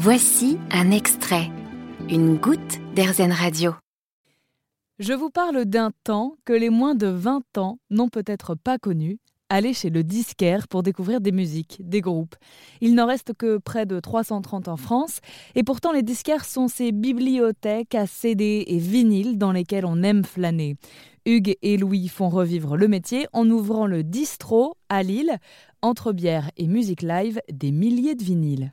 Voici un extrait, une goutte d'Airzen Radio. Je vous parle d'un temps que les moins de 20 ans n'ont peut-être pas connu. Allez chez le disquaire pour découvrir des musiques, des groupes. Il n'en reste que près de 330 en France, et pourtant les disquaires sont ces bibliothèques à CD et vinyles dans lesquelles on aime flâner. Hugues et Louis font revivre le métier en ouvrant le distro à Lille, entre bière et musique live, des milliers de vinyles.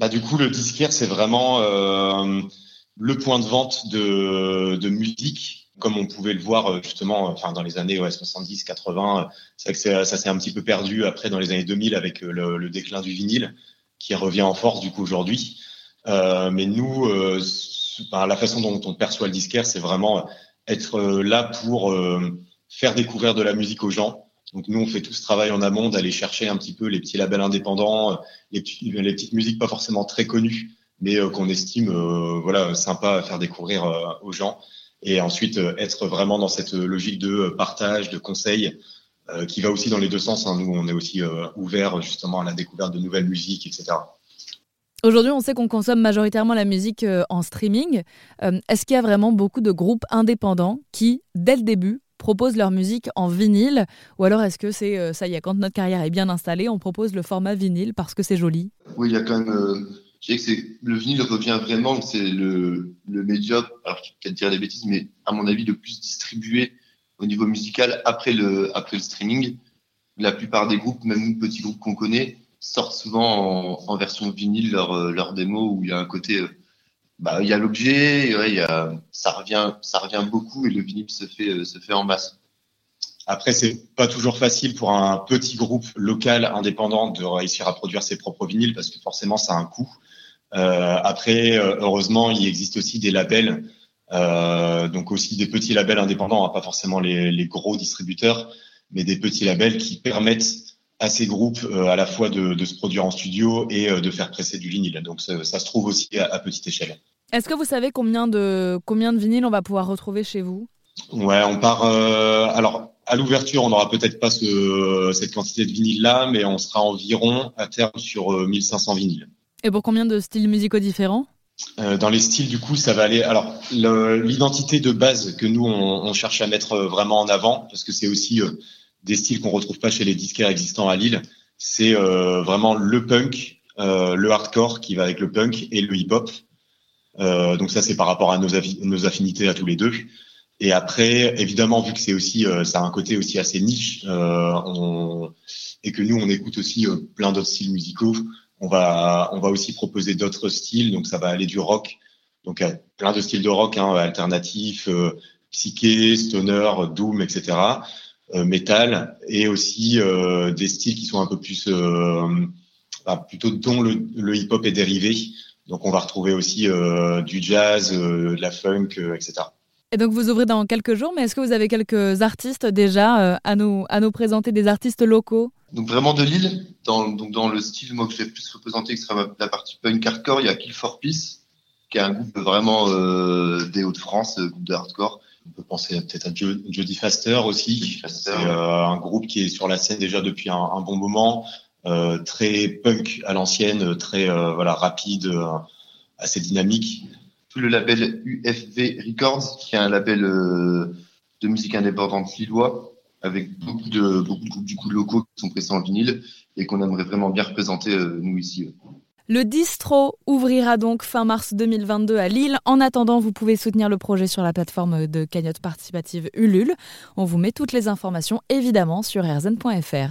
Bah, du coup, le disquaire, c'est vraiment euh, le point de vente de, de musique comme on pouvait le voir euh, justement euh, enfin dans les années 70 80 c'est vrai que ça s'est un petit peu perdu après dans les années 2000 avec euh, le, déclin du vinyle qui revient en force du coup aujourd'hui. Mais nous la façon dont on perçoit le disquaire c'est vraiment être là pour faire découvrir de la musique aux gens donc nous on fait tout ce travail en amont d'aller chercher un petit peu les petits labels indépendants les, les petites musiques pas forcément très connues mais qu'on estime voilà sympa à faire découvrir aux gens et ensuite euh, être vraiment dans cette logique de euh, partage, de conseil, euh, qui va aussi dans les deux sens. Hein. Nous, on est aussi ouvert justement à la découverte de nouvelles musiques, etc. Aujourd'hui, on sait qu'on consomme majoritairement la musique en streaming. Est-ce qu'il y a vraiment beaucoup de groupes indépendants qui, dès le début, proposent leur musique en vinyle Ou alors est-ce que c'est ça y est, quand notre carrière est bien installée, on propose le format vinyle parce que c'est joli? Oui, il y a quand même je dirais que le vinyle revient vraiment, c'est le, le médium, alors je vais peut-être dire des bêtises, mais à mon avis le plus distribué au niveau musical après le après le streaming. La plupart des groupes, même petits groupes qu'on connaît, sortent souvent en, en version vinyle leur leur démo où il y a un côté bah il y a l'objet, ça revient beaucoup et le vinyle se fait se fait en masse. Après, c'est pas toujours facile pour un petit groupe local indépendant de réussir à produire ses propres vinyles parce que forcément, ça a un coût. Euh, après, euh, heureusement, il existe aussi des labels, euh, donc aussi des petits labels indépendants, hein, pas forcément les, gros distributeurs, mais des petits labels qui permettent à ces groupes euh, à la fois de, se produire en studio et euh, de faire presser du vinyle. Donc ça, se trouve aussi à petite échelle. Est-ce que vous savez combien de combien de vinyles on va pouvoir retrouver chez vous? Ouais, on part. alors à l'ouverture, on n'aura peut-être pas ce, cette quantité de vinyles là, mais on sera environ à terme sur 1500 vinyles. Et pour combien de styles musicaux différents? Euh, dans les styles, du coup, ça va aller. Alors, l'identité de base que nous on, on, cherche à mettre euh, vraiment en avant, parce que c'est aussi euh, des styles qu'on retrouve pas chez les disquaires existants à Lille, c'est euh, vraiment le punk, euh, le hardcore qui va avec le punk et le hip-hop. Donc ça, c'est par rapport à nos, affinités à tous les deux. Et après, évidemment, vu que c'est aussi, ça a un côté aussi assez niche, on, et que nous on écoute aussi plein d'autres styles musicaux. On va, on va aussi proposer d'autres styles. Donc, ça va aller du rock. Donc, plein de styles de rock, hein, alternatif, euh, psyché, stoner, doom, etc. Euh, metal et aussi euh, des styles qui sont un peu plus, euh, bah, plutôt dont le, le hip-hop est dérivé. Donc, on va retrouver aussi euh, du jazz, de la funk, etc. Et donc vous ouvrez dans quelques jours, mais est-ce que vous avez quelques artistes déjà à, nous, à nous présenter, des artistes locaux? Donc vraiment de Lille, dans, donc dans le style moi que j'ai plus représenté, qui sera la partie punk hardcore, il y a Kill for Peace, qui est un groupe vraiment euh, des Hauts-de-France, euh, groupe de hardcore. On peut penser peut-être à Jody Faster aussi. C'est euh, un groupe qui est sur la scène déjà depuis un, un bon moment, euh, très punk à l'ancienne, très euh, voilà rapide, euh, assez dynamique. Tout le label UFV Records, qui est un label de musique indépendante lillois, avec beaucoup de, beaucoup de groupes du coup locaux qui sont pressés en vinyle et qu'on aimerait vraiment bien représenter euh, nous ici. Le distro ouvrira donc fin mars 2022 à Lille. En attendant, vous pouvez soutenir le projet sur la plateforme de cagnotte participative Ulule. On vous met toutes les informations évidemment sur erzen.fr.